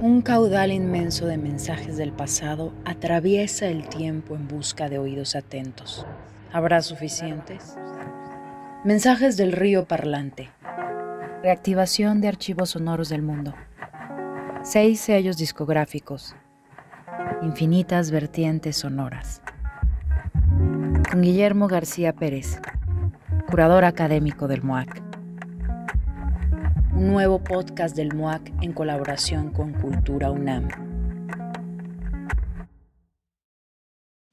Un caudal inmenso de mensajes del pasado atraviesa el tiempo en busca de oídos atentos. ¿Habrá suficientes? Mensajes del río parlante. Reactivación de archivos sonoros del mundo. Seis sellos discográficos. Infinitas vertientes sonoras. Con Guillermo García Pérez, curador académico del MOAC un nuevo podcast del MOAC en colaboración con Cultura UNAM.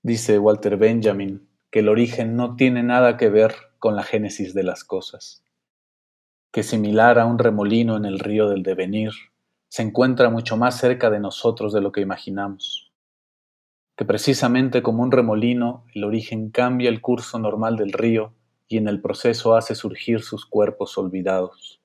Dice Walter Benjamin que el origen no tiene nada que ver con la génesis de las cosas, que similar a un remolino en el río del devenir, se encuentra mucho más cerca de nosotros de lo que imaginamos, que precisamente como un remolino el origen cambia el curso normal del río y en el proceso hace surgir sus cuerpos olvidados.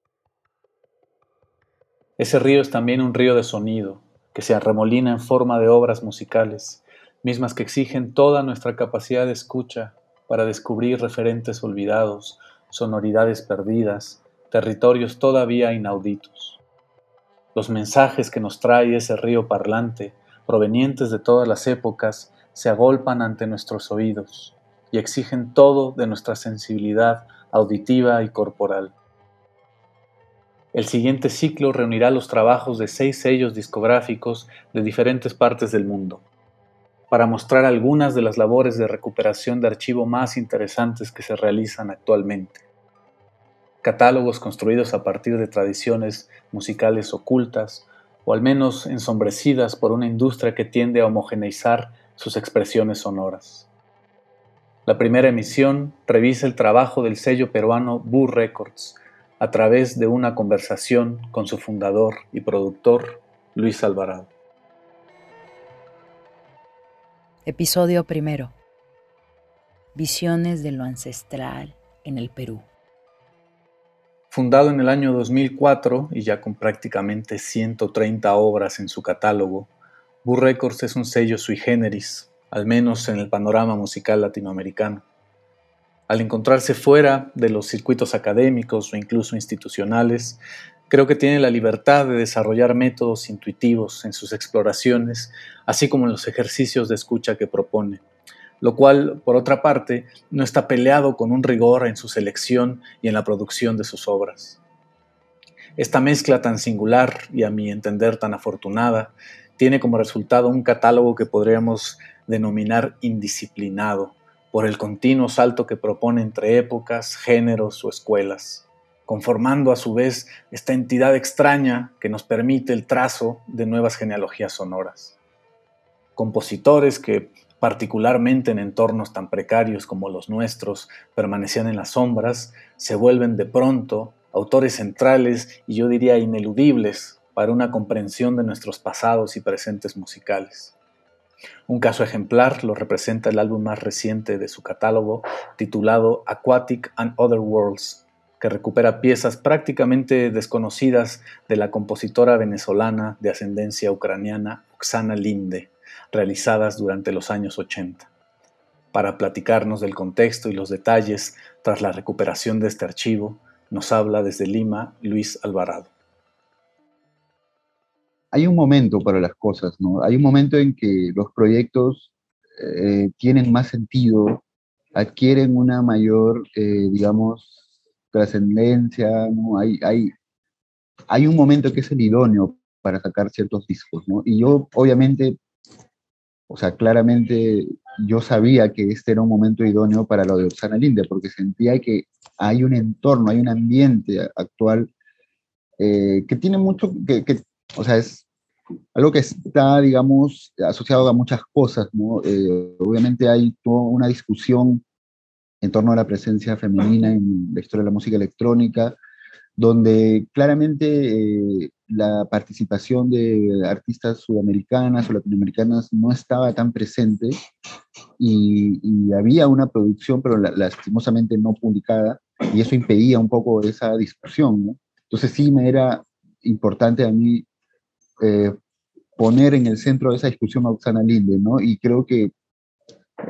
Ese río es también un río de sonido, que se arremolina en forma de obras musicales, mismas que exigen toda nuestra capacidad de escucha para descubrir referentes olvidados, sonoridades perdidas, territorios todavía inauditos. Los mensajes que nos trae ese río parlante, provenientes de todas las épocas, se agolpan ante nuestros oídos y exigen todo de nuestra sensibilidad auditiva y corporal. El siguiente ciclo reunirá los trabajos de seis sellos discográficos de diferentes partes del mundo, para mostrar algunas de las labores de recuperación de archivo más interesantes que se realizan actualmente. Catálogos construidos a partir de tradiciones musicales ocultas, o al menos ensombrecidas por una industria que tiende a homogeneizar sus expresiones sonoras. La primera emisión revisa el trabajo del sello peruano Boo Records, a través de una conversación con su fundador y productor, Luis Alvarado. Episodio primero. Visiones de lo ancestral en el Perú. Fundado en el año 2004 y ya con prácticamente 130 obras en su catálogo, Boo Records es un sello sui generis, al menos en el panorama musical latinoamericano al encontrarse fuera de los circuitos académicos o incluso institucionales, creo que tiene la libertad de desarrollar métodos intuitivos en sus exploraciones, así como en los ejercicios de escucha que propone, lo cual, por otra parte, no está peleado con un rigor en su selección y en la producción de sus obras. Esta mezcla tan singular y a mi entender tan afortunada tiene como resultado un catálogo que podríamos denominar indisciplinado, por el continuo salto que propone entre épocas, géneros o escuelas, conformando a su vez esta entidad extraña que nos permite el trazo de nuevas genealogías sonoras. Compositores que, particularmente en entornos tan precarios como los nuestros, permanecían en las sombras, se vuelven de pronto autores centrales y yo diría ineludibles para una comprensión de nuestros pasados y presentes musicales. Un caso ejemplar lo representa el álbum más reciente de su catálogo, titulado Aquatic and Other Worlds, que recupera piezas prácticamente desconocidas de la compositora venezolana de ascendencia ucraniana Oksana Linde, realizadas durante los años 80. Para platicarnos del contexto y los detalles tras la recuperación de este archivo, nos habla desde Lima Luis Alvarado hay un momento para las cosas, ¿no? Hay un momento en que los proyectos eh, tienen más sentido, adquieren una mayor, eh, digamos, trascendencia, ¿no? Hay, hay, hay un momento que es el idóneo para sacar ciertos discos, ¿no? Y yo, obviamente, o sea, claramente yo sabía que este era un momento idóneo para lo de Orsana Linde, porque sentía que hay un entorno, hay un ambiente actual eh, que tiene mucho, que, que, o sea, es algo que está, digamos, asociado a muchas cosas, ¿no? Eh, obviamente hay toda una discusión en torno a la presencia femenina en la historia de la música electrónica, donde claramente eh, la participación de artistas sudamericanas o latinoamericanas no estaba tan presente y, había una producción, pero lastimosamente no publicada, y eso impedía un poco esa discusión. ¿no? Entonces sí me era importante a mí eh, poner en el centro de esa discusión a Oksana Linde, ¿no? Y creo que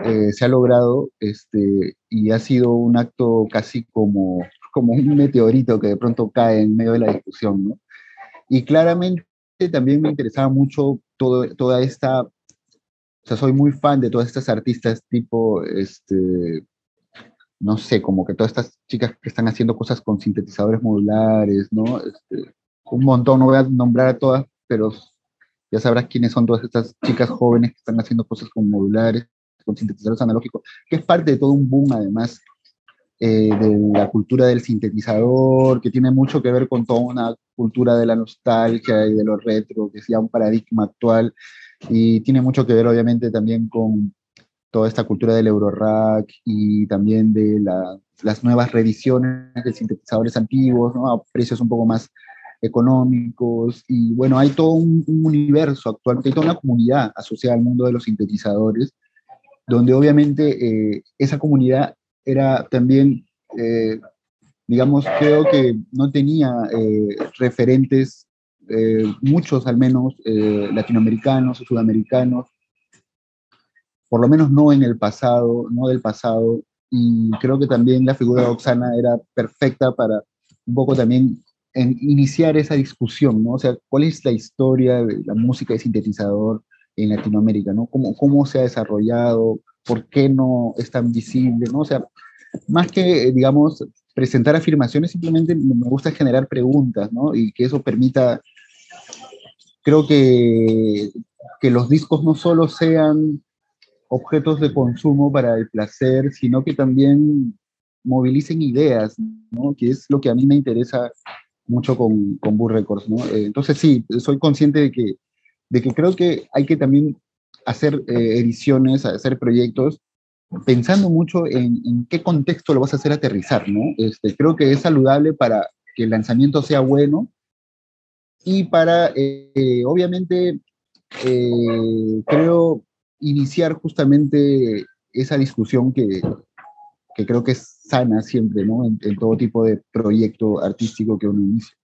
eh, se ha logrado este, y ha sido un acto casi como, como un meteorito que de pronto cae en medio de la discusión, ¿no? Y claramente también me interesaba mucho todo, toda esta, o sea, soy muy fan de todas estas artistas tipo, este, no sé, como que todas estas chicas que están haciendo cosas con sintetizadores modulares, ¿no? Este, un montón, no voy a nombrar a todas, pero ya sabrás quiénes son todas estas chicas jóvenes que están haciendo cosas con modulares, con sintetizadores analógicos, que es parte de todo un boom además eh, de la cultura del sintetizador, que tiene mucho que ver con toda una cultura de la nostalgia y de lo retro, que es ya un paradigma actual, y tiene mucho que ver obviamente también con toda esta cultura del Eurorack y también de las nuevas reediciones de sintetizadores antiguos, ¿no? a precios un poco más económicos. Y bueno, hay todo un, universo actualmente, hay toda una comunidad asociada al mundo de los sintetizadores, donde obviamente eh, esa comunidad era también, eh, digamos, creo que no tenía eh, referentes, muchos al menos latinoamericanos o sudamericanos, por lo menos no en el pasado, no del pasado, y creo que también la figura de Oxana era perfecta para un poco también iniciar esa discusión, ¿no? O sea, ¿cuál es la historia de la música de sintetizador en Latinoamérica, ¿no? ¿Cómo, cómo se ha desarrollado? ¿Por qué no es tan visible, ¿no? O sea, más que, digamos, presentar afirmaciones, simplemente me gusta generar preguntas, ¿no? Y que eso permita, creo que, que los discos no solo sean objetos de consumo para el placer, sino que también movilicen ideas, ¿no? que es lo que a mí me interesa mucho con, con Burr Records. ¿no? Eh, entonces sí, soy consciente de que, de que creo que hay que también hacer eh, ediciones, hacer proyectos, pensando mucho en, en, qué contexto lo vas a hacer aterrizar. ¿no? Este, creo que es saludable para que el lanzamiento sea bueno y para, eh, obviamente, creo iniciar justamente esa discusión que, que creo que es sana siempre, ¿no? En, todo tipo de proyecto artístico que uno inicia.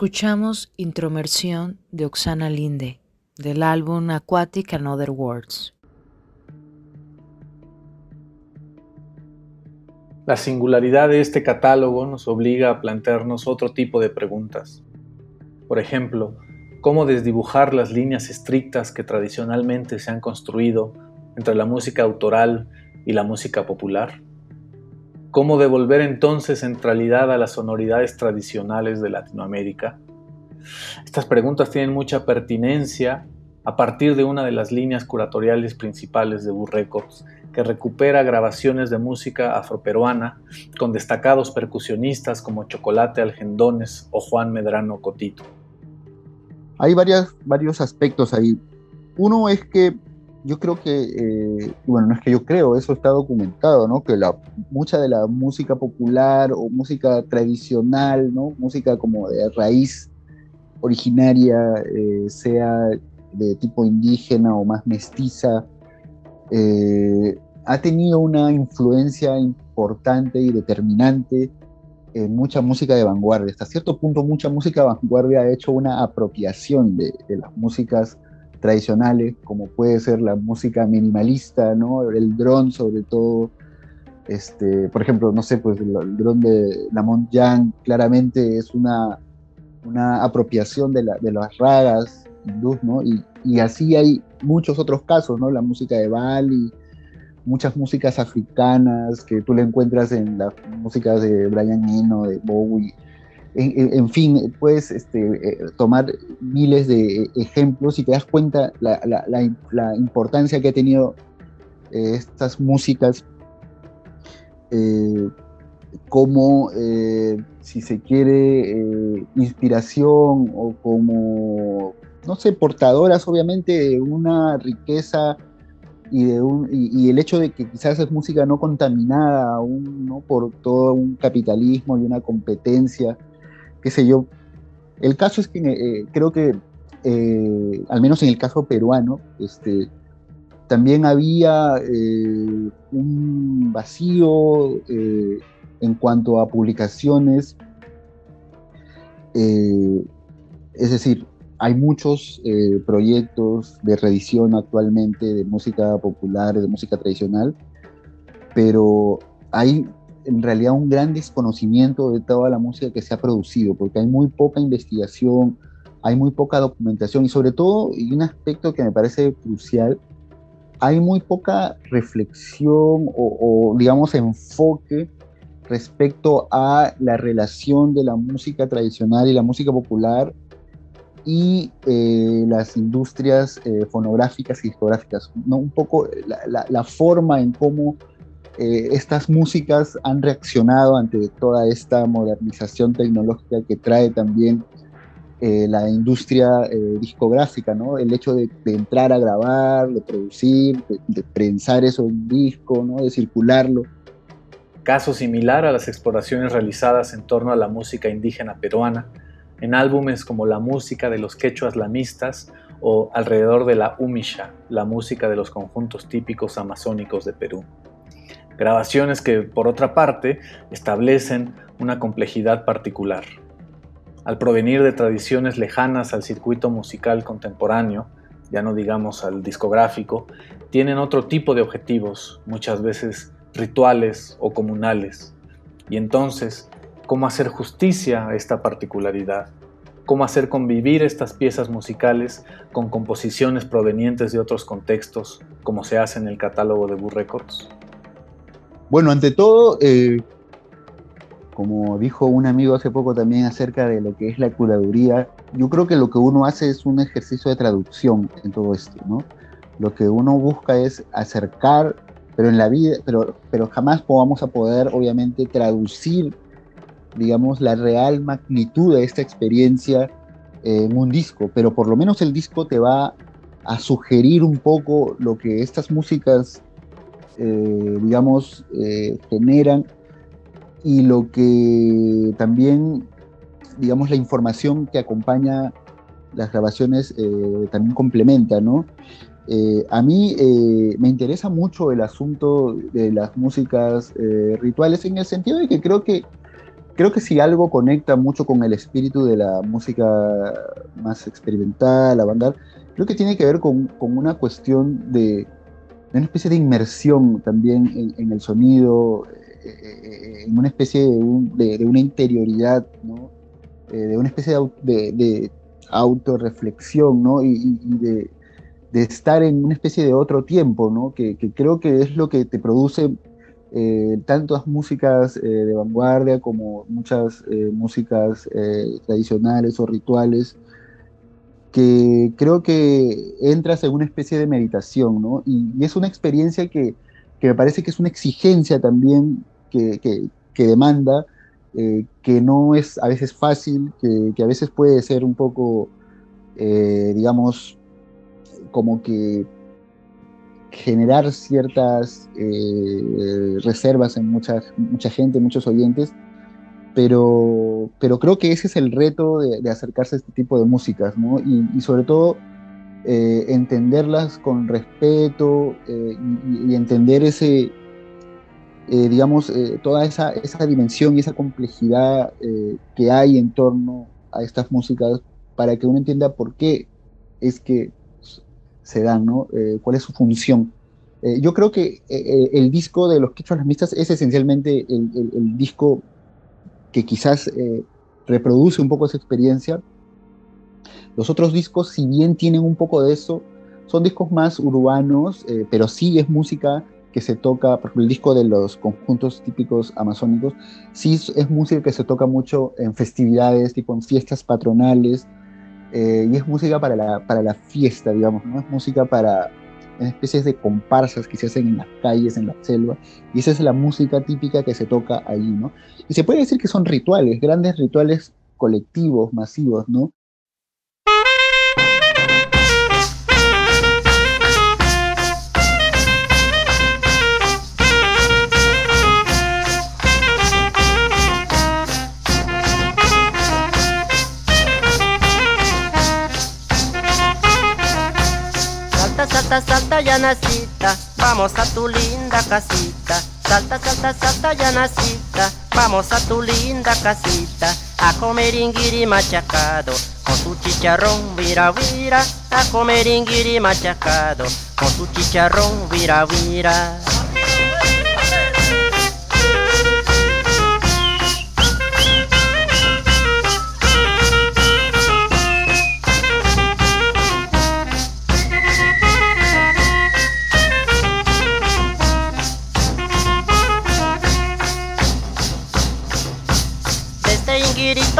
Escuchamos Intromersión de Oxana Linde, del álbum Aquatic and Other Words. La singularidad de este catálogo nos obliga a plantearnos otro tipo de preguntas. Por ejemplo, ¿cómo desdibujar las líneas estrictas que tradicionalmente se han construido entre la música autoral y la música popular? ¿Cómo devolver entonces centralidad a las sonoridades tradicionales de Latinoamérica? Estas preguntas tienen mucha pertinencia a partir de una de las líneas curatoriales principales de Bur Records, que recupera grabaciones de música afroperuana con destacados percusionistas como Chocolate Algendones o Juan Medrano Cotito. Hay varias, varios aspectos ahí. Uno es que yo creo que, eh, bueno, no es que yo creo, eso está documentado, ¿no? Que la, mucha de la música popular o música tradicional, ¿no? Música como de raíz originaria, eh, sea de tipo indígena o más mestiza, eh, ha tenido una influencia importante y determinante en mucha música de vanguardia. Hasta cierto punto, mucha música de vanguardia ha hecho una apropiación de, de las músicas tradicionales, como puede ser la música minimalista, ¿no? El dron sobre todo, este, por ejemplo, no sé, pues el, dron de Lamont Young claramente es una, una apropiación de, la, de las ragas hindús, ¿no? Y, y, así hay muchos otros casos, ¿no? La música de Bali, muchas músicas africanas que tú le encuentras en las músicas de Brian Eno, de Bowie, en, fin, puedes este, eh, tomar miles de ejemplos y te das cuenta la, la, importancia que ha tenido eh, estas músicas eh, como, si se quiere, inspiración o como, no sé, portadoras obviamente de una riqueza y, de un, y, el hecho de que quizás es música no contaminada aún ¿no? por todo un capitalismo y una competencia qué sé yo. El caso es que eh, creo que, eh, al menos en el caso peruano, este, también había eh, un vacío en cuanto a publicaciones. es decir, hay muchos proyectos de reedición actualmente de música popular, de música tradicional, pero hay en realidad un gran desconocimiento de toda la música que se ha producido, porque hay muy poca investigación, hay muy poca documentación y sobre todo, y un aspecto que me parece crucial, hay muy poca reflexión o, digamos enfoque respecto a la relación de la música tradicional y la música popular y eh, las industrias eh, fonográficas y discográficas. ¿no? Un poco la, la forma en cómo eh, estas músicas han reaccionado ante toda esta modernización tecnológica que trae también eh, la industria eh, discográfica, ¿no? El hecho de, entrar a grabar, de producir, de, prensar eso en disco, ¿no? De circularlo. Caso similar a las exploraciones realizadas en torno a la música indígena peruana, en álbumes como La música de los quechuas lamistas o Alrededor de la Umisha, la música de los conjuntos típicos amazónicos de Perú grabaciones que, por otra parte, establecen una complejidad particular. Al provenir de tradiciones lejanas al circuito musical contemporáneo, ya no digamos al discográfico, tienen otro tipo de objetivos, muchas veces rituales o comunales. Y entonces, ¿cómo hacer justicia a esta particularidad? ¿Cómo hacer convivir estas piezas musicales con composiciones provenientes de otros contextos, como se hace en el catálogo de Boo Records? Bueno, ante todo, eh, como dijo un amigo hace poco también acerca de lo que es la curaduría, yo creo que lo que uno hace es un ejercicio de traducción en todo esto, ¿no? Lo que uno busca es acercar, pero en la vida, pero, pero jamás vamos a poder, obviamente, traducir, digamos, la real magnitud de esta experiencia en un disco, pero por lo menos el disco te va a sugerir un poco lo que estas músicas eh, digamos, eh, generan y lo que también, digamos, la información que acompaña las grabaciones eh, también complementa, ¿no? a mí me interesa mucho el asunto de las músicas rituales en el sentido de que creo que creo que si algo conecta mucho con el espíritu de la música más experimental, la banda, creo que tiene que ver con, con una cuestión de, una especie de inmersión también en, el sonido, eh, eh, en una especie de, de, una interioridad, ¿no? de una especie de, de autorreflexión, ¿no? y, y de, estar en una especie de otro tiempo, ¿no? que, que creo que es lo que te produce eh, tantas músicas eh, de vanguardia como muchas eh, músicas tradicionales o rituales, que creo que entras en una especie de meditación, ¿no? Y, es una experiencia que, que, me parece que es una exigencia también que, que, demanda, que no es a veces fácil, que, a veces puede ser un poco, digamos, como que generar ciertas eh, reservas en mucha, mucha gente, muchos oyentes, pero, pero creo que ese es el reto de, acercarse a este tipo de músicas, ¿no? Y, sobre todo eh, entenderlas con respeto eh, y, entender ese, digamos, toda esa, esa dimensión y esa complejidad que hay en torno a estas músicas para que uno entienda por qué es que se dan, ¿no? Eh, ¿Cuál es su función? Eh, yo creo que eh, el disco de los Quechua Mistas es esencialmente el, disco que quizás reproduce un poco esa experiencia. Los otros discos, si bien tienen un poco de eso, son discos más urbanos, pero sí es música que se toca, por ejemplo, el disco de los conjuntos típicos amazónicos, sí es música que se toca mucho en festividades, tipo en fiestas patronales, eh, y es música para la, para la fiesta, digamos, ¿no? Es música para especies de comparsas que se hacen en las calles, en la selva, y esa es la música típica que se toca ahí, ¿no? Y se puede decir que son rituales, grandes rituales colectivos, masivos, ¿no? Salta, salta, ya nacita, vamos a tu linda casita. Salta, salta, salta, ya nacita, vamos a tu linda casita. A comer inguiri machacado, con su chicharrón vira vira. A comer inguiri machacado, con su chicharrón vira vira.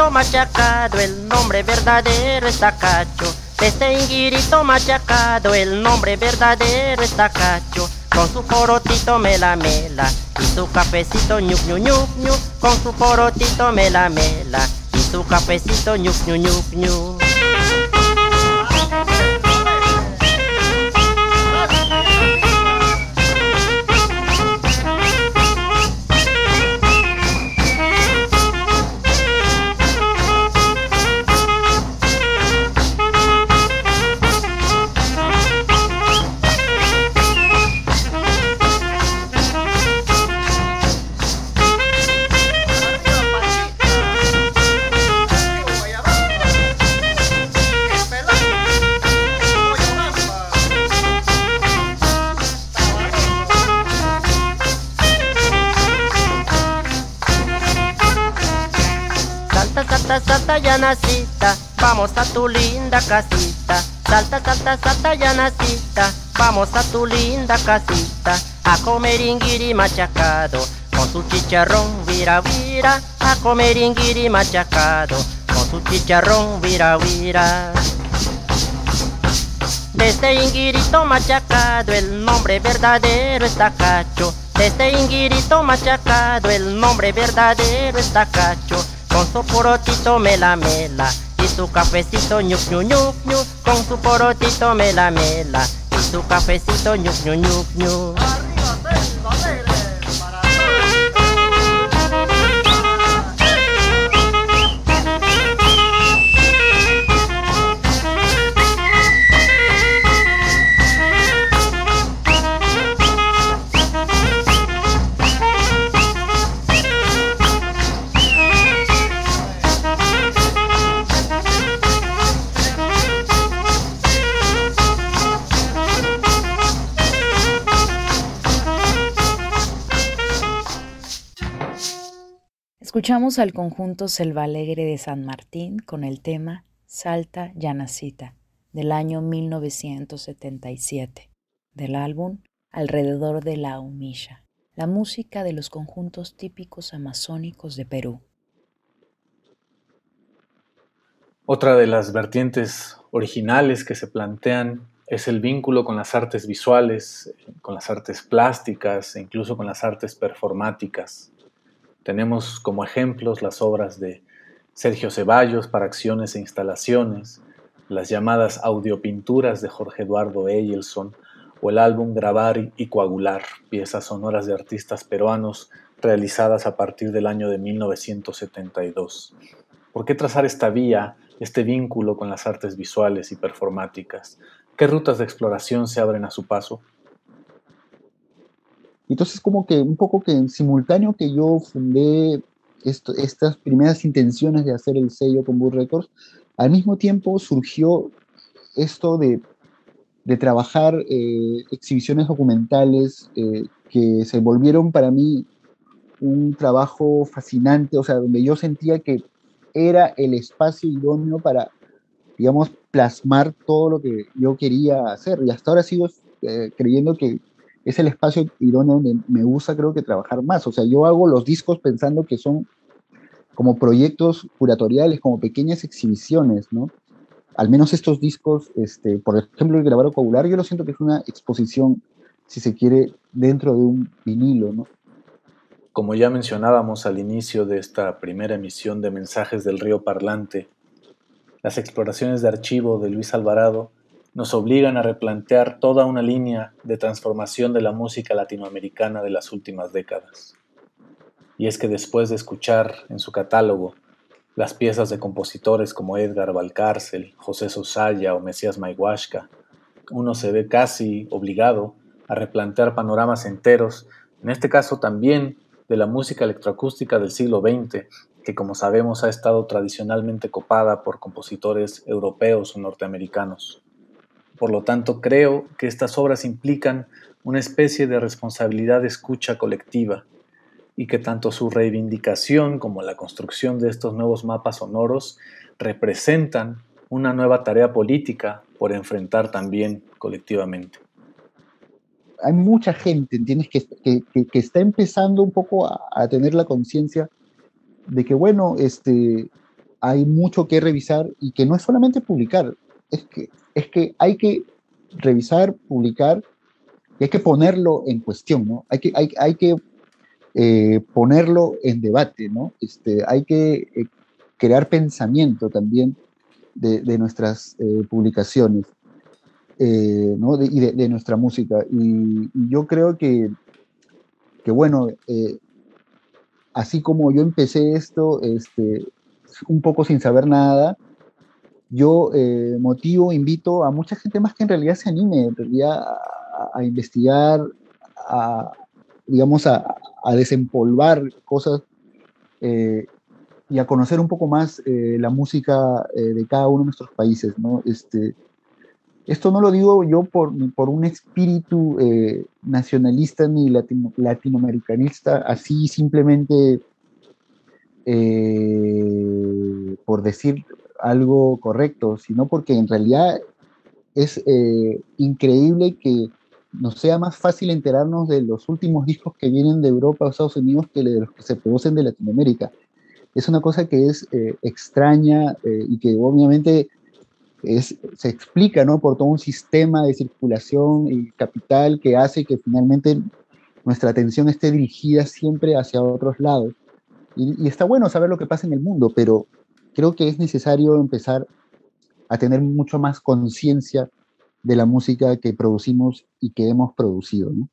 Machacado, el nombre verdadero está cacho. Este inguirito machacado, el nombre verdadero está cacho. Con su porotito mela mela y su cafecito ñuc ñu ñuc ñu. Con su porotito mela mela y su cafecito ñuc ñu ñuc ñu. Ya nacita, vamos a tu linda casita. Salta, salta, salta, ya nacita, vamos a tu linda casita. A comer inguiri machacado, con su chicharrón vira vira. A comer inguiri machacado, con su chicharrón vira vira. De este inguirito machacado, el nombre verdadero está cacho. De este inguirito machacado, el nombre verdadero está cacho. Con su porotito mela mela y su cafecito ñuc ñu ñuc ñu. Con su porotito mela mela y su cafecito ñuc ñu ñuc ñu. Escuchamos al conjunto Selva Alegre de San Martín con el tema Salta Yanacita del año 1977 del álbum Alrededor de la Humilla, la música de los conjuntos típicos amazónicos de Perú. Otra de las vertientes originales que se plantean es el vínculo con las artes visuales, con las artes plásticas e incluso con las artes performáticas. Tenemos como ejemplos las obras de Sergio Ceballos para acciones e instalaciones, las llamadas audiopinturas de Jorge Eduardo Eyelson o el álbum Grabar y Coagular, piezas sonoras de artistas peruanos realizadas a partir del año de 1972. ¿Por qué trazar esta vía, este vínculo con las artes visuales y performáticas? ¿Qué rutas de exploración se abren a su paso? Entonces, como que un poco que en simultáneo que yo fundé estas primeras intenciones de hacer el sello con Bull Records, al mismo tiempo surgió esto de, de trabajar eh, exhibiciones documentales eh, que se volvieron para mí un trabajo fascinante, o sea, donde yo sentía que era el espacio idóneo para, digamos, plasmar todo lo que yo quería hacer. Y hasta ahora sigo eh, creyendo que es el espacio idóneo donde me gusta, creo que, trabajar más. O sea, yo hago los discos pensando que son como proyectos curatoriales, como pequeñas exhibiciones, ¿no? Al menos estos discos, este, por ejemplo, el grabado coagular, yo lo siento que es una exposición, si se quiere, dentro de un vinilo, ¿no? Como ya mencionábamos al inicio de esta primera emisión de Mensajes del Río Parlante, las exploraciones de archivo de Luis Alvarado nos obligan a replantear toda una línea de transformación de la música latinoamericana de las últimas décadas. Y es que después de escuchar en su catálogo las piezas de compositores como Edgar Valcárcel, José Sosaya o Mesías Maihuasca, uno se ve casi obligado a replantear panoramas enteros, en este caso también de la música electroacústica del siglo XX, que como sabemos ha estado tradicionalmente copada por compositores europeos o norteamericanos. Por lo tanto, creo que estas obras implican una especie de responsabilidad de escucha colectiva y que tanto su reivindicación como la construcción de estos nuevos mapas sonoros representan una nueva tarea política por enfrentar también colectivamente. Hay mucha gente, ¿entiendes?, que, que, está empezando un poco a, a tener la conciencia de que, bueno, este, hay mucho que revisar y que no es solamente publicar, es que es que hay que revisar, publicar y hay que ponerlo en cuestión, ¿no? Hay que, hay, hay que eh, ponerlo en debate, ¿no? Este, hay que eh, crear pensamiento también de, de nuestras eh, publicaciones ¿no? y de, de, nuestra música. Y, y, yo creo que, que bueno, así como yo empecé esto, este, un poco sin saber nada, yo eh, motivo, invito a mucha gente más que en realidad se anime, en realidad a, investigar, a, digamos, a, desempolvar cosas eh, y a conocer un poco más eh, la música de cada uno de nuestros países, ¿no? Este, esto no lo digo yo por, por un espíritu nacionalista ni latino, latinoamericanista, así simplemente por decir algo correcto, sino porque en realidad es eh, increíble que nos sea más fácil enterarnos de los últimos discos que vienen de Europa o Estados Unidos que de los que se producen de Latinoamérica. Es una cosa que es eh, extraña eh, y que obviamente es, se explica ¿no? por todo un sistema de circulación y capital que hace que finalmente nuestra atención esté dirigida siempre hacia otros lados. Y, y está bueno saber lo que pasa en el mundo, pero creo que es necesario empezar a tener mucho más conciencia de la música que producimos y que hemos producido. ¿no?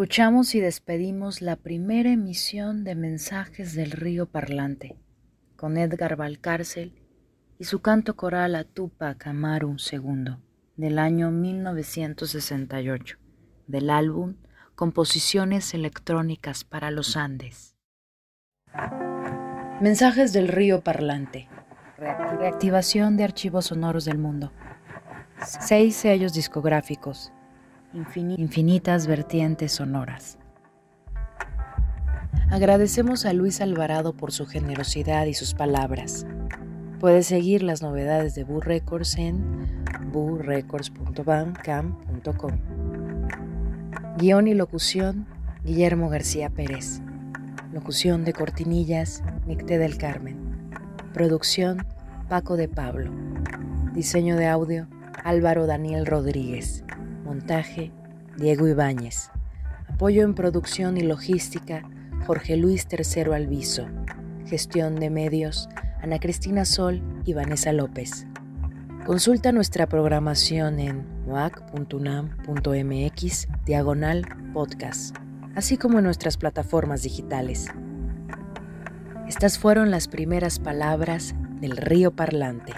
Escuchamos y despedimos la primera emisión de Mensajes del Río Parlante con Edgar Valcárcel y su canto coral a Tupac Amaru II del año 1968 del álbum Composiciones electrónicas para los Andes. Mensajes del Río Parlante. Reactivación de archivos sonoros del mundo. Seis sellos discográficos. Infinitas vertientes sonoras. Agradecemos a Luis Alvarado por su generosidad y sus palabras. Puedes seguir las novedades de Boo Records en boorecords.bandcamp.com. Guión y locución, Guillermo García Pérez. Locución de Cortinillas, Nicté del Carmen. Producción, Paco de Pablo. Diseño de audio, Álvaro Daniel Rodríguez. Montaje, Diego Ibáñez. Apoyo en producción y logística, Jorge Luis Tercero Alviso. Gestión de medios, Ana Cristina Sol y Vanessa López. Consulta nuestra programación en muac.unam.mx diagonal podcast, así como en nuestras plataformas digitales. Estas fueron las primeras palabras del río parlante.